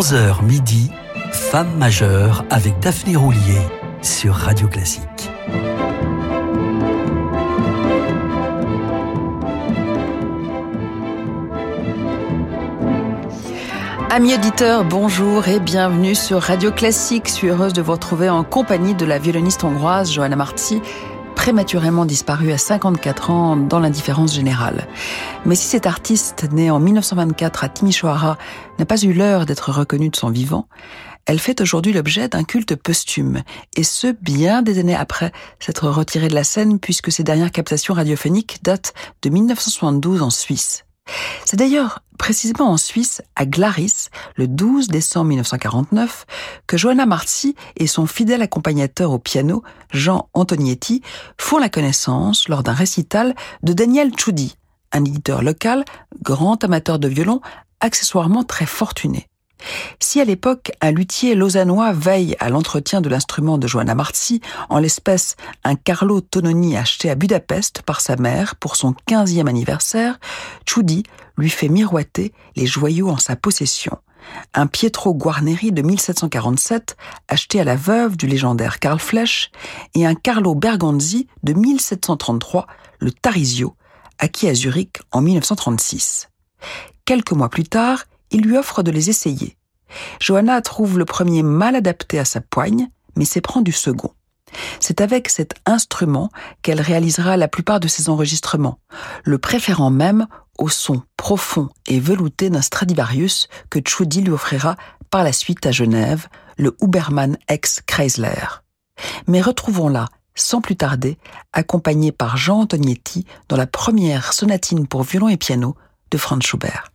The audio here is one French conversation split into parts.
11h midi, Femme majeure avec Daphné Roulier sur Radio Classique. Amis auditeurs, bonjour et bienvenue sur Radio Classique. Je suis heureuse de vous retrouver en compagnie de la violoniste hongroise Johanna Marti, prématurément disparue à 54 ans dans l'indifférence générale. Mais si cet artiste, né en 1924 à Timișoara, n'a pas eu l'heure d'être reconnu de son vivant, elle fait aujourd'hui l'objet d'un culte posthume, et ce, bien des années après s'être retirée de la scène puisque ses dernières captations radiophoniques datent de 1972 en Suisse. C'est d'ailleurs précisément en Suisse, à Glaris, le 12 décembre 1949, que Johanna Marzi et son fidèle accompagnateur au piano, Jean Antonietti, font la connaissance, lors d'un récital, de Daniel Tchoudi, un éditeur local, grand amateur de violon, accessoirement très fortuné. Si à l'époque un luthier lausannois veille à l'entretien de l'instrument de Johanna Marzi, en l'espèce un Carlo Tononi acheté à Budapest par sa mère pour son 15e anniversaire, Tchoudi lui fait miroiter les joyaux en sa possession. Un Pietro Guarneri de 1747 acheté à la veuve du légendaire Karl Flesch et un Carlo Berganzi de 1733, le Tarisio, acquis à Zurich en 1936. Quelques mois plus tard, il lui offre de les essayer. Johanna trouve le premier mal adapté à sa poigne, mais s'éprend du second. C'est avec cet instrument qu'elle réalisera la plupart de ses enregistrements, le préférant même au son profond et velouté d'un Stradivarius que Tchoudi lui offrira par la suite à Genève, le Huberman ex Chrysler. Mais retrouvons-la, sans plus tarder, accompagnée par Jean Antonietti dans la première sonatine pour violon et piano de Franz Schubert.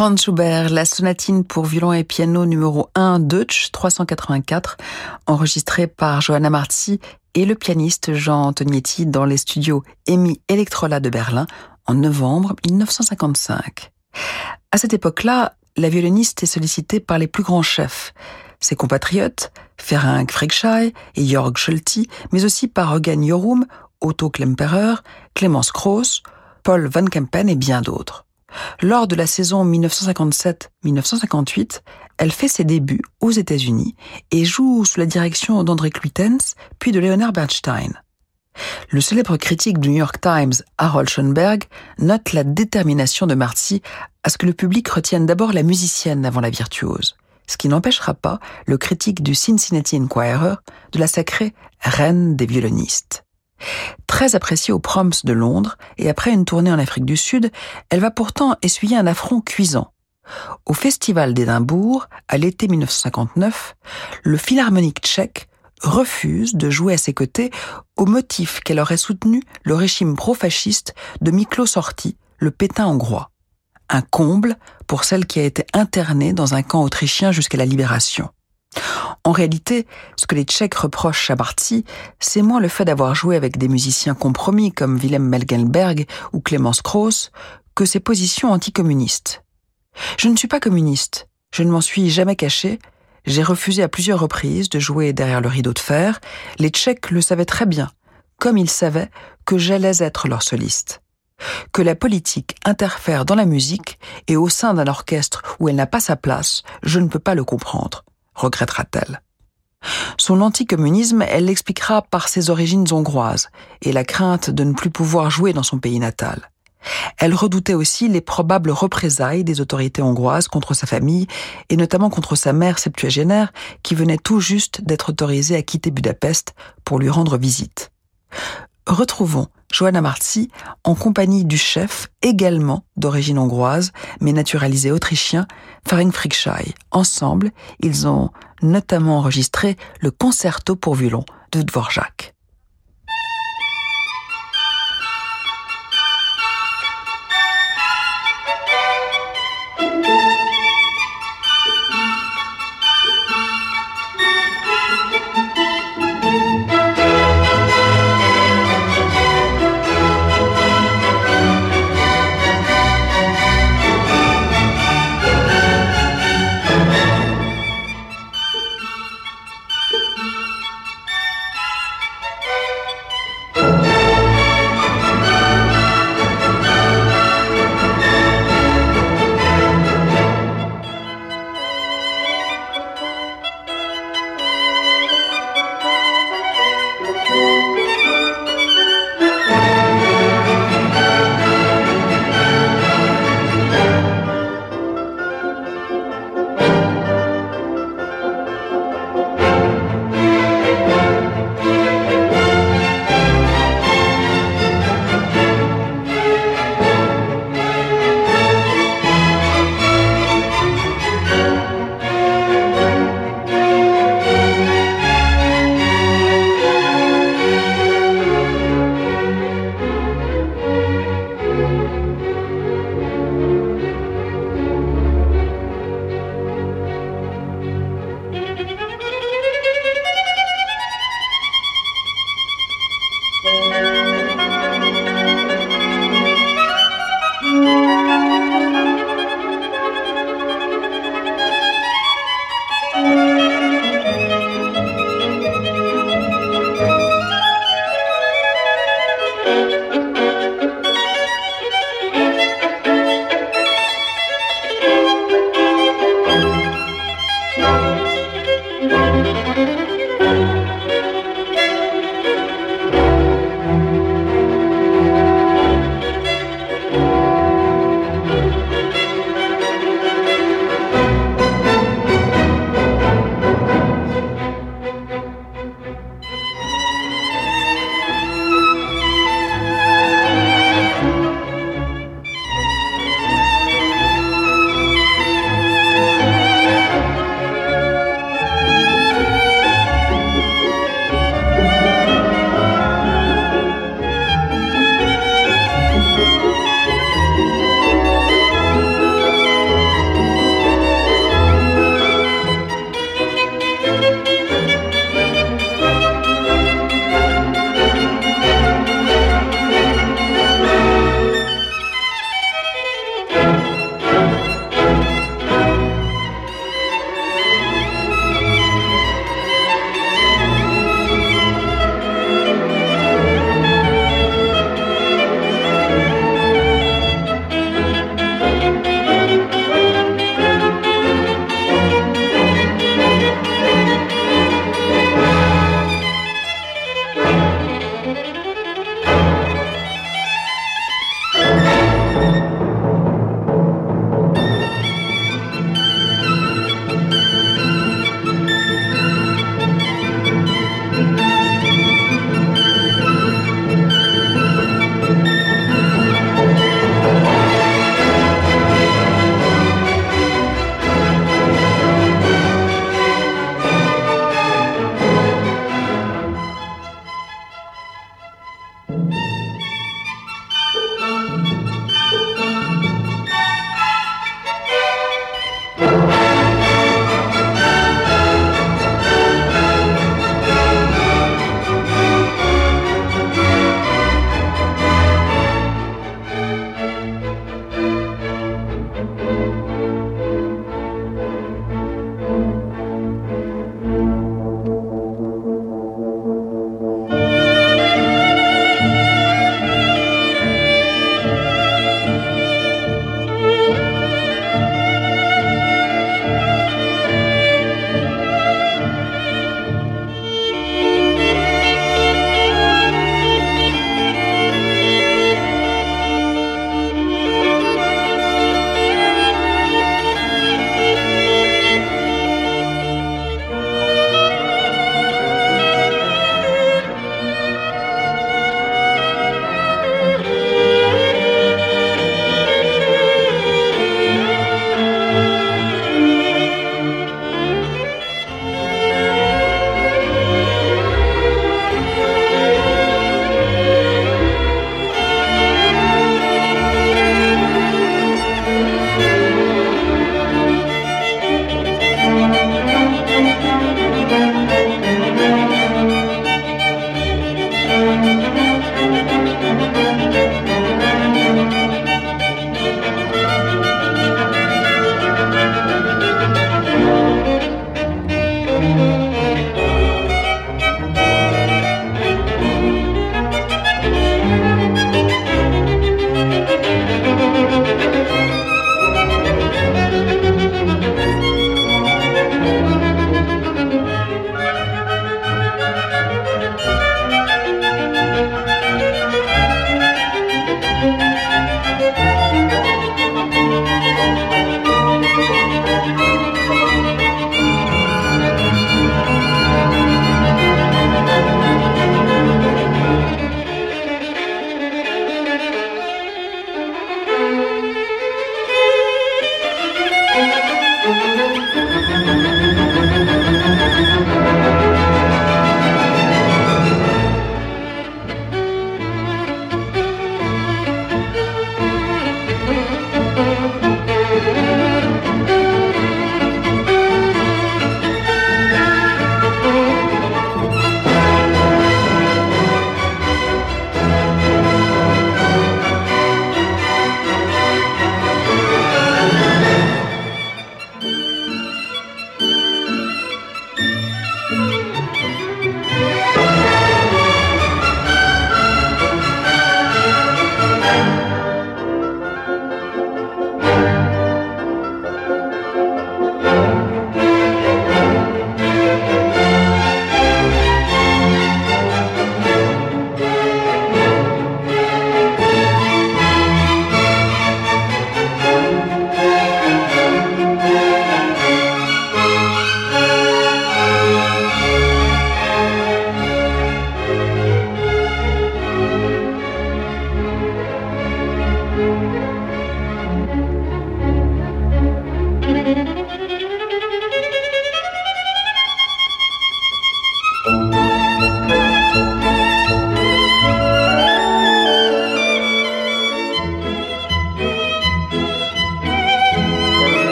Franz Schubert, la sonatine pour violon et piano numéro 1 Deutsch 384, enregistrée par Johanna Marzi et le pianiste Jean Antonietti dans les studios EMI Electrola de Berlin en novembre 1955. À cette époque-là, la violoniste est sollicitée par les plus grands chefs, ses compatriotes, Ferenc Frickschei et Jörg Scholti, mais aussi par Eugen Jorum, Otto Klemperer, Clemens Krauss, Paul Van Kempen et bien d'autres. Lors de la saison 1957-1958, elle fait ses débuts aux États-Unis et joue sous la direction d'André Cluitens puis de Leonard Bernstein. Le célèbre critique du New York Times, Harold Schoenberg, note la détermination de Marcy à ce que le public retienne d'abord la musicienne avant la virtuose, ce qui n'empêchera pas le critique du Cincinnati Enquirer de la sacrer reine des violonistes. Très appréciée aux Proms de Londres et après une tournée en Afrique du Sud, elle va pourtant essuyer un affront cuisant. Au Festival d'Édimbourg, à l'été 1959, le philharmonique tchèque refuse de jouer à ses côtés au motif qu'elle aurait soutenu le régime pro-fasciste de Miklos Horthy, le pétain hongrois. Un comble pour celle qui a été internée dans un camp autrichien jusqu'à la libération. En réalité, ce que les Tchèques reprochent à Barty, c'est moins le fait d'avoir joué avec des musiciens compromis comme Willem Melgenberg ou Clemens Krauss que ses positions anticommunistes. Je ne suis pas communiste, je ne m'en suis jamais caché, j'ai refusé à plusieurs reprises de jouer derrière le rideau de fer, les Tchèques le savaient très bien, comme ils savaient que j'allais être leur soliste. Que la politique interfère dans la musique et au sein d'un orchestre où elle n'a pas sa place, je ne peux pas le comprendre regrettera-t-elle. Son anticommunisme, elle l'expliquera par ses origines hongroises et la crainte de ne plus pouvoir jouer dans son pays natal. Elle redoutait aussi les probables représailles des autorités hongroises contre sa famille et notamment contre sa mère septuagénaire qui venait tout juste d'être autorisée à quitter Budapest pour lui rendre visite. Retrouvons Johanna Marzi en compagnie du chef, également d'origine hongroise, mais naturalisé autrichien, Ferenc Frickschei. Ensemble, ils ont notamment enregistré le concerto pour violon de Dvorak.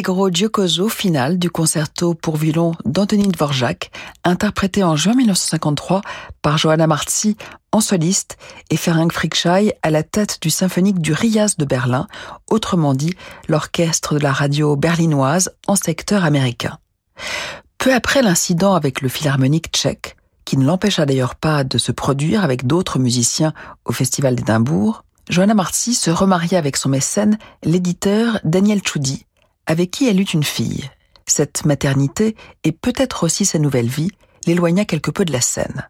l'Allegro Giocoso final du concerto pour violon d'Anthony Dvorak, interprété en juin 1953 par Johanna Marzi en soliste et Ferenc Frickschei à la tête du symphonique du Rias de Berlin, autrement dit l'orchestre de la radio berlinoise en secteur américain. Peu après l'incident avec le philharmonique tchèque, qui ne l'empêcha d'ailleurs pas de se produire avec d'autres musiciens au Festival d'Édimbourg, Johanna Marzi se remaria avec son mécène, l'éditeur Daniel Choudi, avec qui elle eut une fille. Cette maternité, et peut-être aussi sa nouvelle vie, l'éloigna quelque peu de la scène.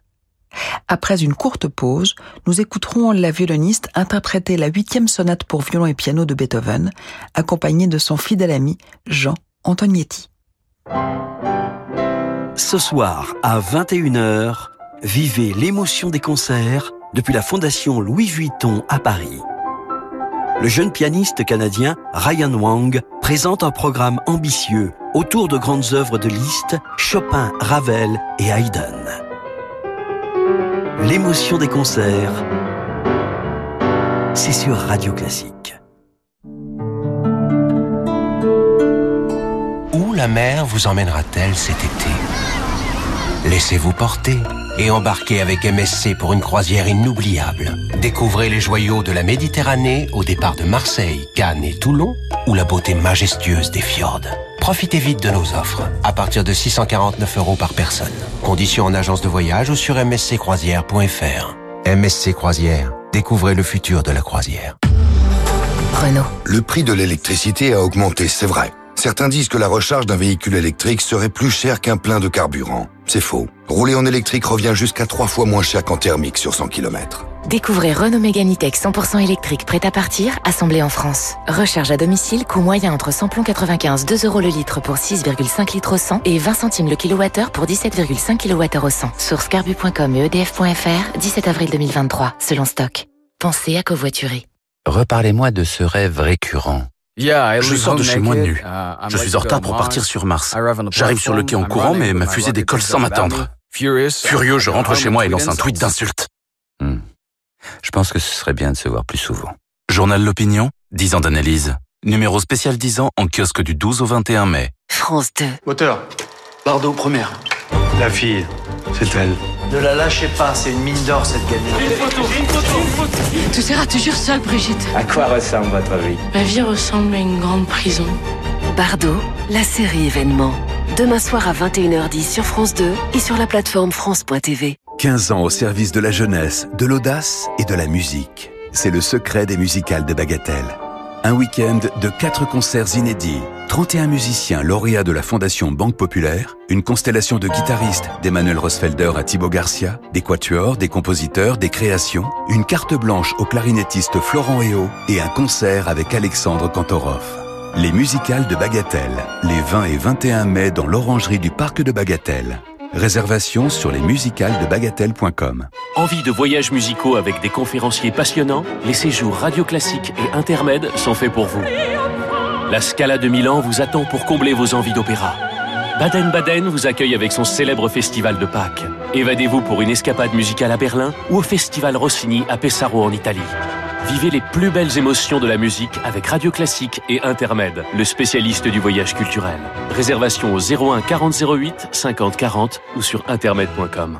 Après une courte pause, nous écouterons la violoniste interpréter la huitième sonate pour violon et piano de Beethoven, accompagnée de son fidèle ami Jean Antonietti. Ce soir, à 21h, vivez l'émotion des concerts depuis la Fondation Louis Vuitton à Paris. Le jeune pianiste canadien Ryan Wang présente un programme ambitieux autour de grandes œuvres de Liszt, Chopin, Ravel et Haydn. L'émotion des concerts, c'est sur Radio Classique. Où la mer vous emmènera-t-elle cet été? Laissez-vous porter et embarquez avec MSC pour une croisière inoubliable. Découvrez les joyaux de la Méditerranée au départ de Marseille, Cannes et Toulon ou la beauté majestueuse des fjords. Profitez vite de nos offres, à partir de 649 euros par personne. Conditions en agence de voyage ou sur msccroisière.fr. MSC Croisière, découvrez le futur de la croisière. Renault. Le prix de l'électricité a augmenté, c'est vrai. Certains disent que la recharge d'un véhicule électrique serait plus cher qu'un plein de carburant. C'est faux. Rouler en électrique revient jusqu'à trois fois moins cher qu'en thermique sur 100 km. Découvrez Renault Mégane 100% électrique prêt à partir, assemblé en France. Recharge à domicile, coût moyen entre samplon 95, 2 euros le litre pour 6,5 litres au 100 et 20 centimes le kilowattheure pour 17,5 kWh au 100. Source carbu.com et edf.fr, 17 avril 2023, selon stock. Pensez à covoiturer. Reparlez-moi de ce rêve récurrent. Je sors de chez moi nu. Uh, je suis en retard pour partir sur Mars. J'arrive sur le quai en courant, mais ma fusée décolle sans m'attendre. Furieux, je rentre chez moi et lance un tweet d'insulte. Hmm. Je pense que ce serait bien de se voir plus souvent. Journal L'Opinion, 10 ans d'analyse. Numéro spécial 10 ans en kiosque du 12 au 21 mai. France 2. Moteur. Bardo première. La fille, c'est elle. Ne la lâchez pas, c'est une mine d'or cette gamine. Une photo, une photo, une photo. Tu seras toujours seule, Brigitte. À quoi ressemble votre vie? Ma vie ressemble à une grande prison. Bardo, la série événement. Demain soir à 21h10 sur France 2 et sur la plateforme France.tv. 15 ans au service de la jeunesse, de l'audace et de la musique. C'est le secret des musicales de Bagatelle. Un week-end de 4 concerts inédits 31 musiciens lauréats de la Fondation Banque Populaire, une constellation de guitaristes d'Emmanuel Rosfelder à Thibaut Garcia, des quatuors, des compositeurs, des créations, une carte blanche au clarinettiste Florent Eo et un concert avec Alexandre Kantorov. Les musicales de Bagatelle, les 20 et 21 mai dans l'orangerie du Parc de Bagatelle. Réservation sur les de bagatelle.com. Envie de voyages musicaux avec des conférenciers passionnants? Les séjours radio classiques et intermèdes sont faits pour vous. La Scala de Milan vous attend pour combler vos envies d'opéra. Baden-Baden vous accueille avec son célèbre festival de Pâques. Évadez-vous pour une escapade musicale à Berlin ou au festival Rossini à Pesaro en Italie. Vivez les plus belles émotions de la musique avec Radio Classique et Intermed, le spécialiste du voyage culturel. Réservation au 01 40 08 50 40 ou sur intermed.com.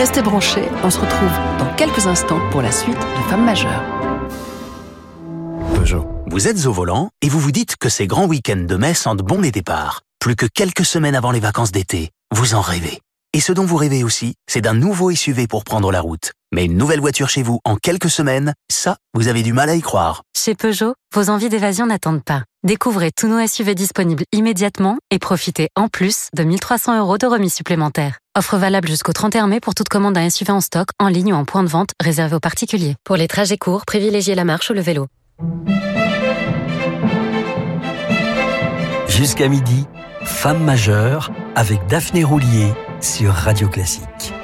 Restez branchés, on se retrouve dans quelques instants pour la suite de Femmes majeures. Peugeot. Vous êtes au volant et vous vous dites que ces grands week-ends de mai sentent bon les départs. Plus que quelques semaines avant les vacances d'été, vous en rêvez. Et ce dont vous rêvez aussi, c'est d'un nouveau SUV pour prendre la route. Mais une nouvelle voiture chez vous en quelques semaines, ça, vous avez du mal à y croire. Chez Peugeot, vos envies d'évasion n'attendent pas. Découvrez tous nos SUV disponibles immédiatement et profitez en plus de 1300 euros de remise supplémentaire. Offre valable jusqu'au 31 mai pour toute commande d'un SUV en stock, en ligne ou en point de vente réservé aux particuliers. Pour les trajets courts, privilégiez la marche ou le vélo. Jusqu'à midi, Femme majeure avec Daphné Roulier sur Radio Classique.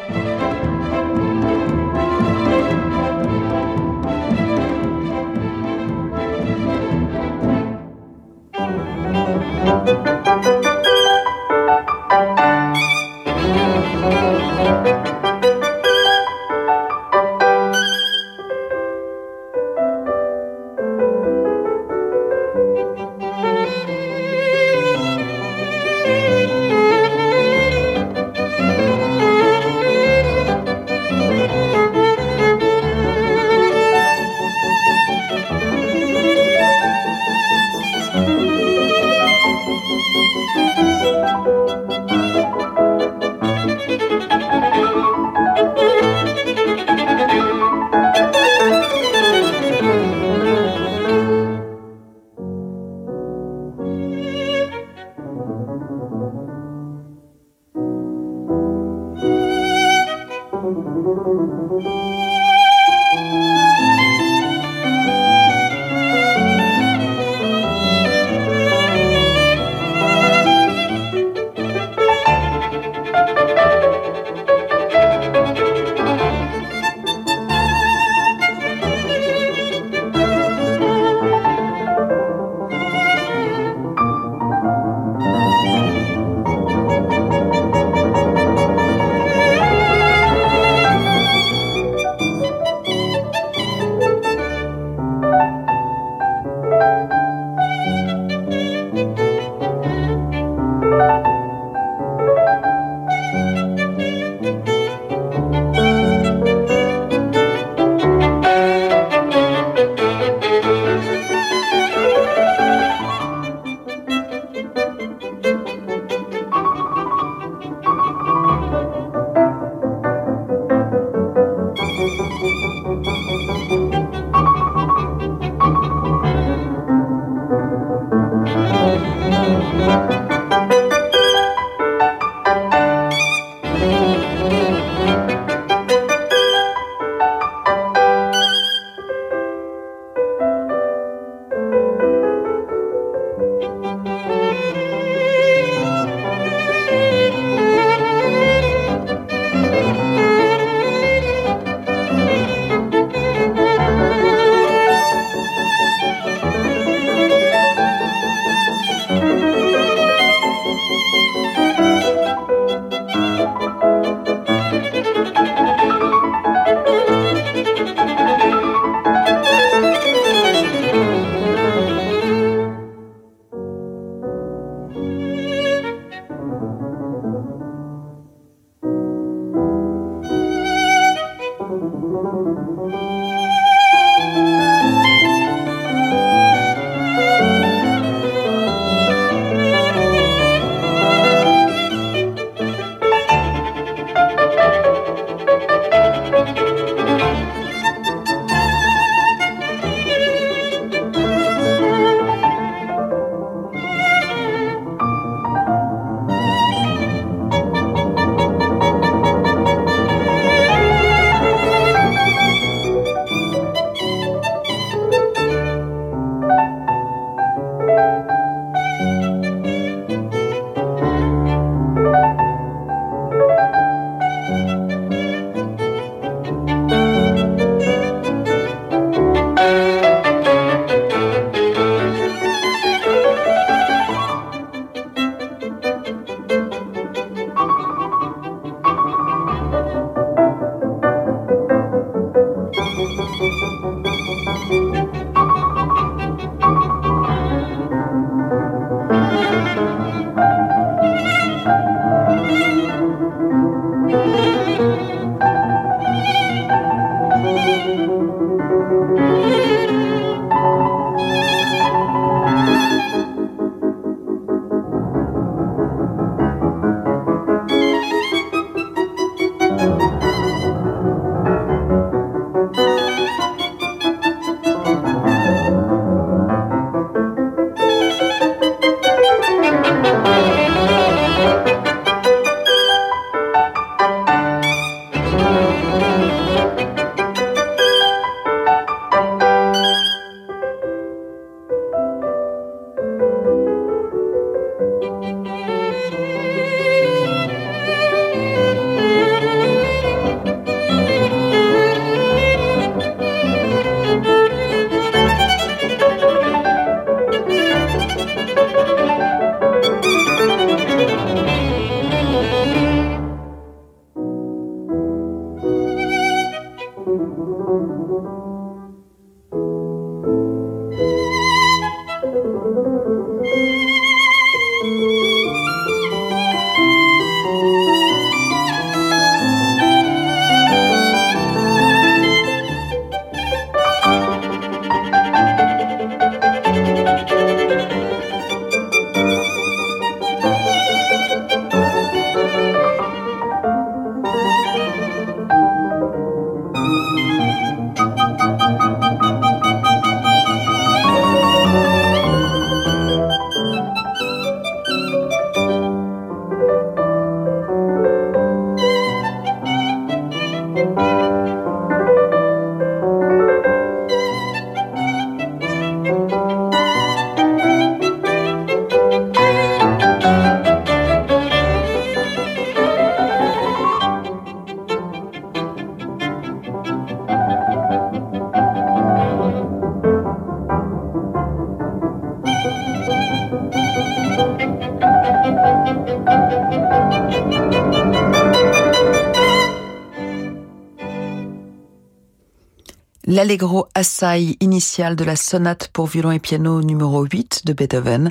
L'allegro assai initial de la sonate pour violon et piano numéro 8 de Beethoven,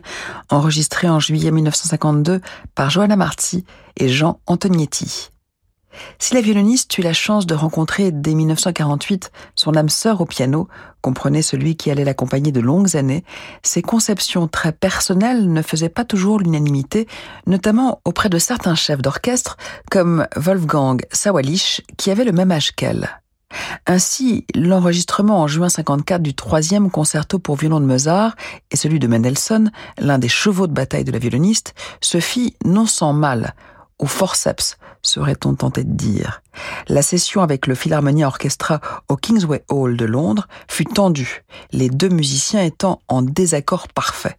enregistré en juillet 1952 par Johanna Marti et Jean Antonietti. Si la violoniste eut la chance de rencontrer dès 1948 son âme sœur au piano, comprenait celui qui allait l'accompagner de longues années, ses conceptions très personnelles ne faisaient pas toujours l'unanimité, notamment auprès de certains chefs d'orchestre comme Wolfgang Sawalisch qui avait le même âge qu'elle. Ainsi, l'enregistrement en juin 54 du troisième concerto pour violon de Mozart et celui de Mendelssohn, l'un des chevaux de bataille de la violoniste, se fit non sans mal, au forceps, serait-on tenté de dire. La session avec le Philharmonia Orchestra au Kingsway Hall de Londres fut tendue, les deux musiciens étant en désaccord parfait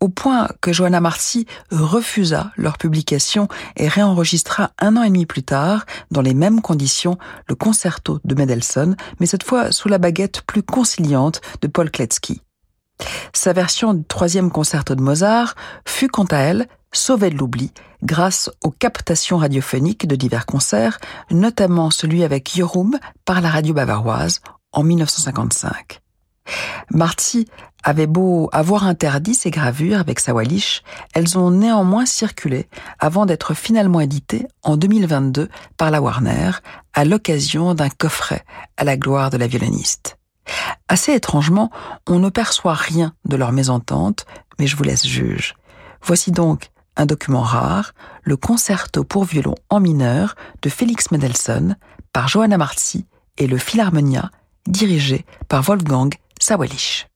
au point que Johanna Marcy refusa leur publication et réenregistra un an et demi plus tard, dans les mêmes conditions, le concerto de Mendelssohn, mais cette fois sous la baguette plus conciliante de Paul Kletsky. Sa version du troisième concerto de Mozart fut quant à elle sauvée de l'oubli grâce aux captations radiophoniques de divers concerts, notamment celui avec Jörum par la radio bavaroise en 1955. Marty avait beau avoir interdit ces gravures avec sa Wallish, elles ont néanmoins circulé avant d'être finalement éditées en 2022 par la Warner à l'occasion d'un coffret à la gloire de la violoniste. Assez étrangement, on ne perçoit rien de leur mésentente, mais je vous laisse juge. Voici donc un document rare, le concerto pour violon en mineur de Félix Mendelssohn par Johanna Marzi et le Philharmonia dirigé par Wolfgang Sawalish.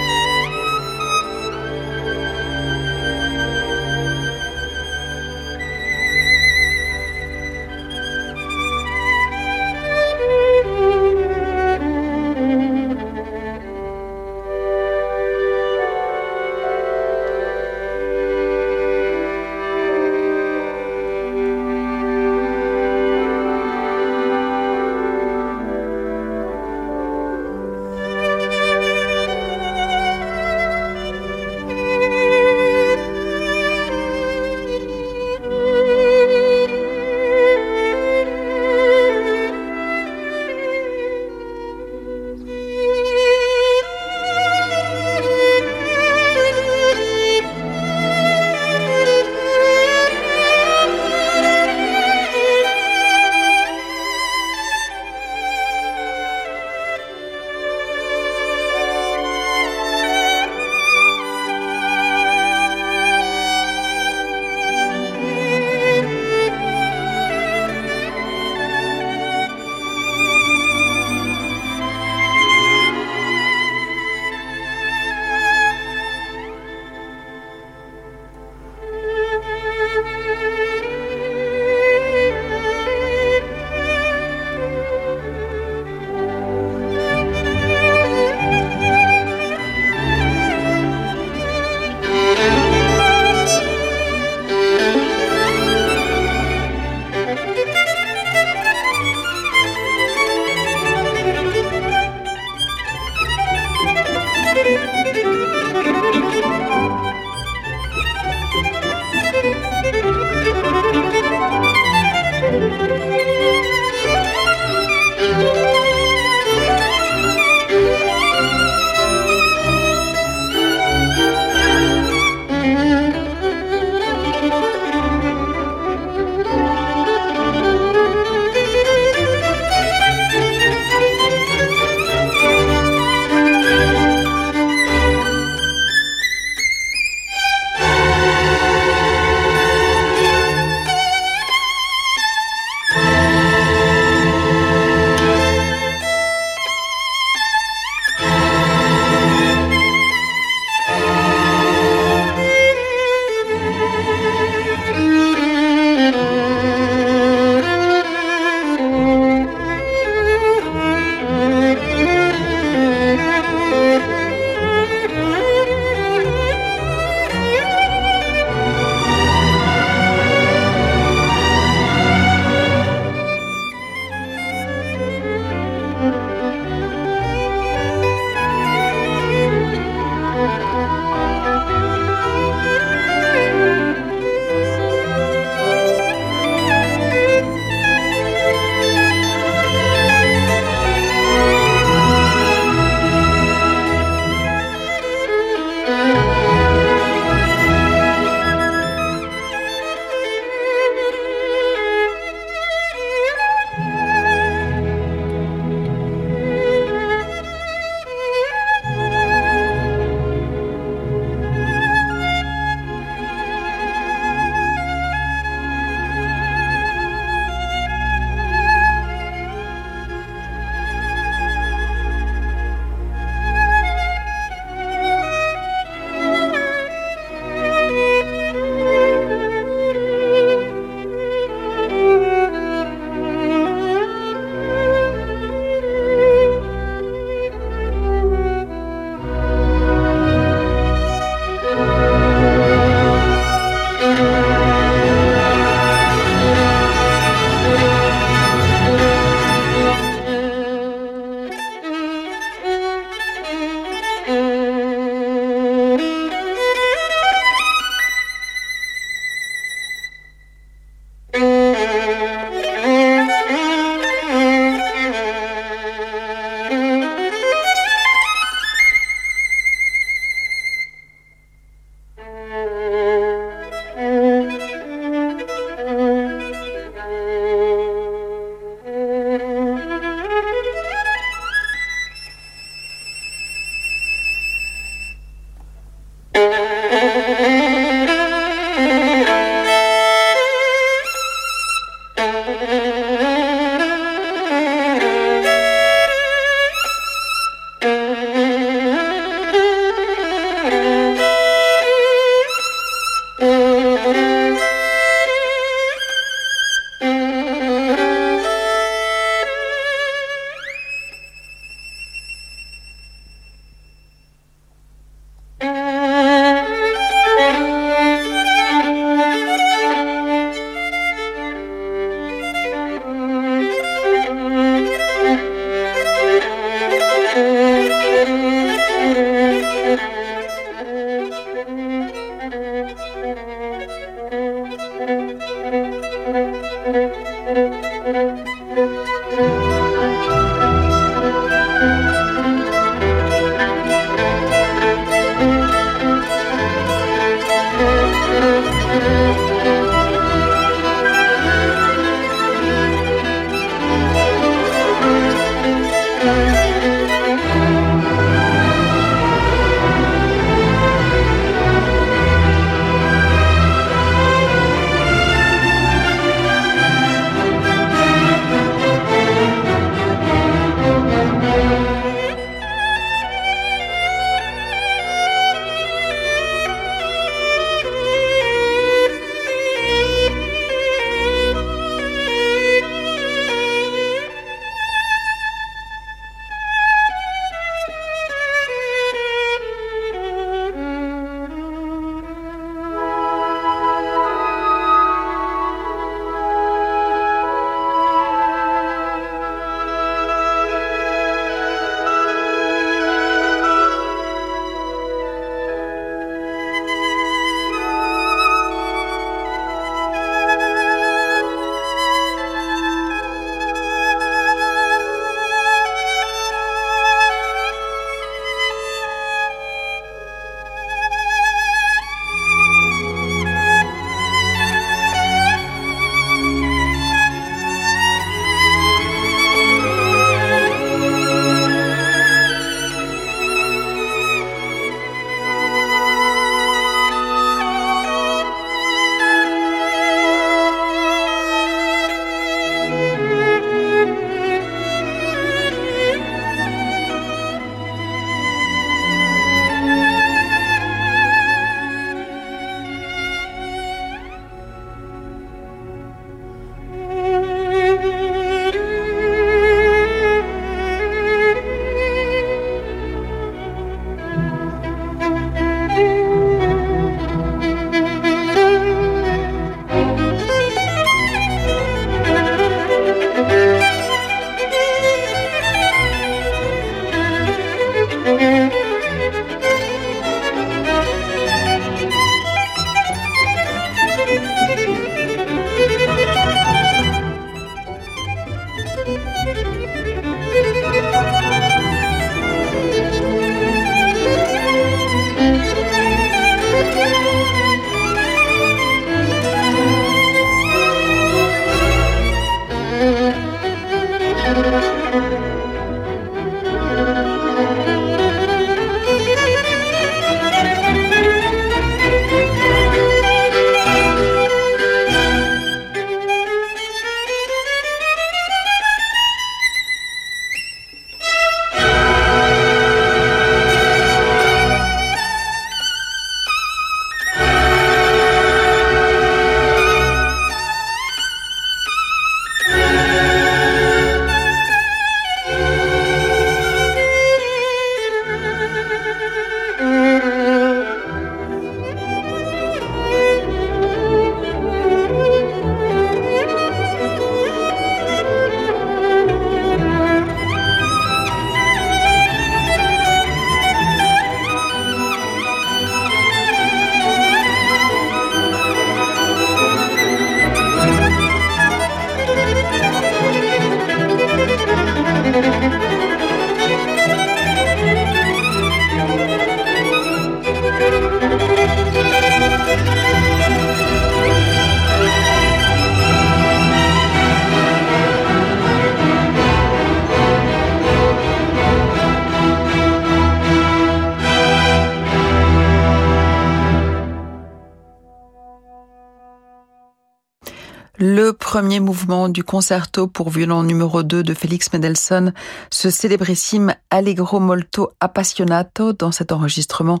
Premier mouvement du concerto pour violon numéro 2 de Félix Mendelssohn, ce célébrissime Allegro molto appassionato dans cet enregistrement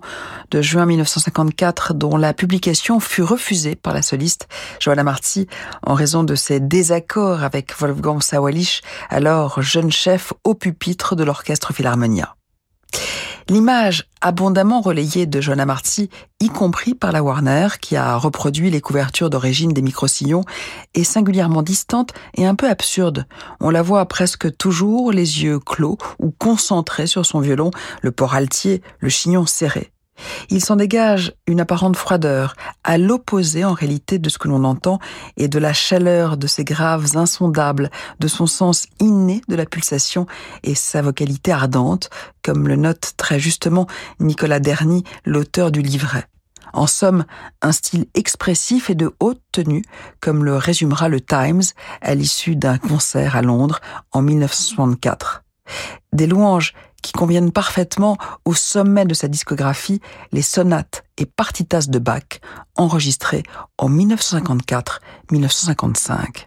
de juin 1954 dont la publication fut refusée par la soliste Johanna Marti en raison de ses désaccords avec Wolfgang Sawalisch, alors jeune chef au pupitre de l'orchestre Philharmonia. L'image abondamment relayée de Johanna Marty, y compris par la Warner, qui a reproduit les couvertures d'origine des microsillons, est singulièrement distante et un peu absurde. On la voit presque toujours les yeux clos ou concentrés sur son violon, le port altier, le chignon serré. Il s'en dégage une apparente froideur, à l'opposé en réalité de ce que l'on entend et de la chaleur de ses graves insondables, de son sens inné de la pulsation et sa vocalité ardente, comme le note très justement Nicolas Derny, l'auteur du livret. En somme, un style expressif et de haute tenue, comme le résumera le Times à l'issue d'un concert à Londres en 1964. Des louanges qui conviennent parfaitement au sommet de sa discographie, les sonates et partitas de Bach, enregistrées en 1954-1955.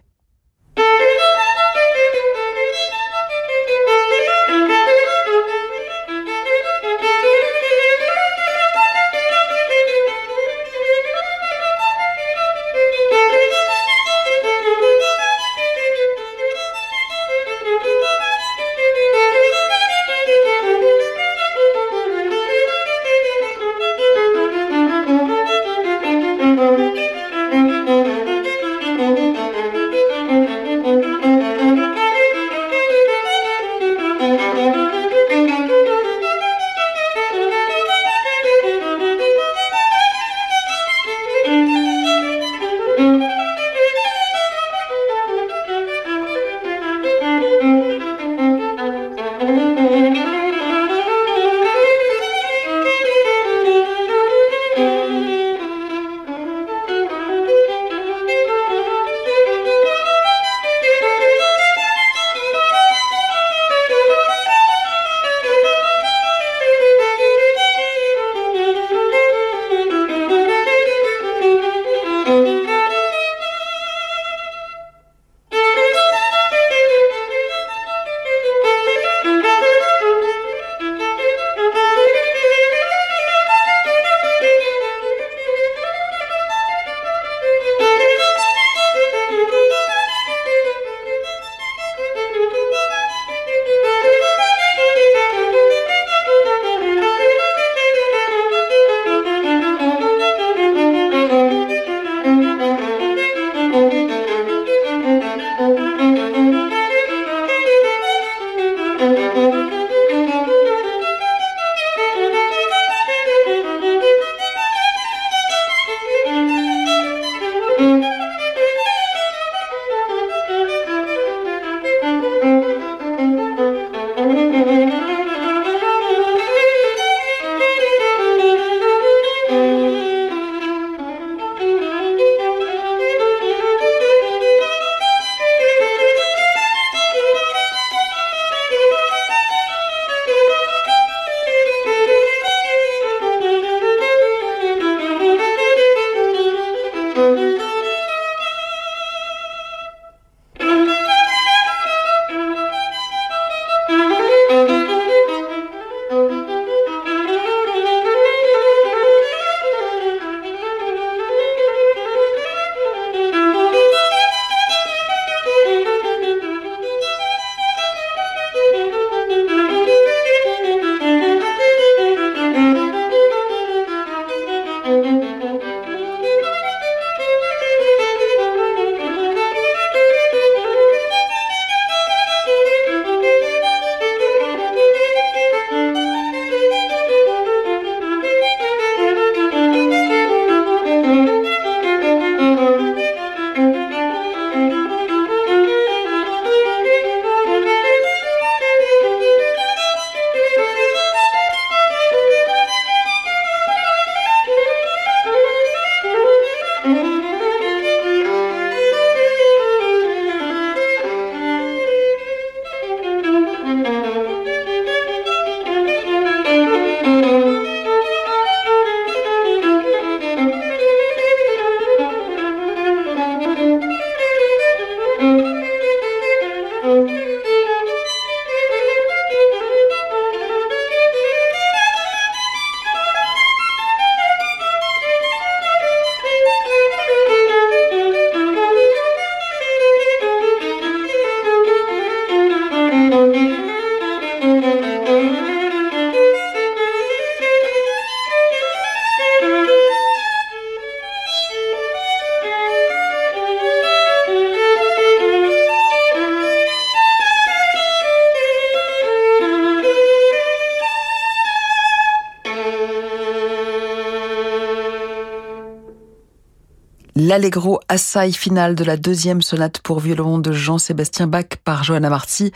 L'allegro assai final de la deuxième sonate pour violon de Jean-Sébastien Bach par Johanna Marty,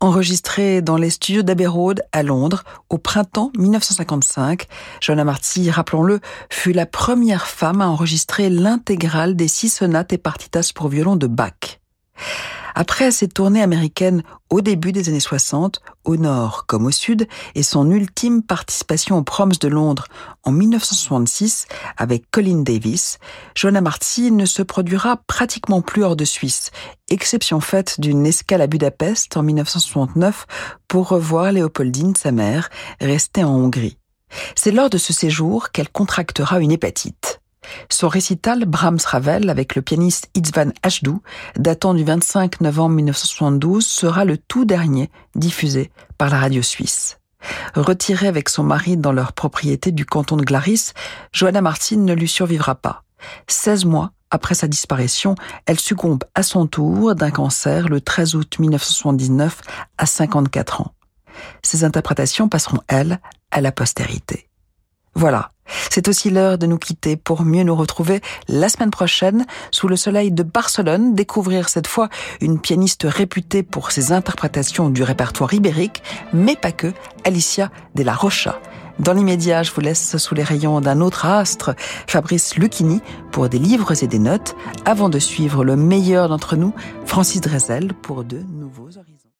enregistré dans les studios d'Abbey Road à Londres au printemps 1955. Johanna Marty, rappelons-le, fut la première femme à enregistrer l'intégrale des six sonates et partitas pour violon de Bach. Après ses tournées américaines au début des années 60, au nord comme au sud, et son ultime participation aux Proms de Londres en 1966 avec Colin Davis, Joanna Marty ne se produira pratiquement plus hors de Suisse, exception faite d'une escale à Budapest en 1969 pour revoir Léopoldine, sa mère, restée en Hongrie. C'est lors de ce séjour qu'elle contractera une hépatite. Son récital Brahms Ravel avec le pianiste Itzvan Ashdou, datant du 25 novembre 1972, sera le tout dernier diffusé par la radio suisse. Retirée avec son mari dans leur propriété du canton de Glaris, Johanna Martin ne lui survivra pas. 16 mois après sa disparition, elle succombe à son tour d'un cancer le 13 août 1979 à 54 ans. Ses interprétations passeront, elles, à la postérité. Voilà, c'est aussi l'heure de nous quitter pour mieux nous retrouver la semaine prochaine sous le soleil de Barcelone, découvrir cette fois une pianiste réputée pour ses interprétations du répertoire ibérique, mais pas que, Alicia de la Rocha. Dans l'immédiat, je vous laisse sous les rayons d'un autre astre, Fabrice Lucchini, pour des livres et des notes, avant de suivre le meilleur d'entre nous, Francis Drezel, pour de nouveaux horizons.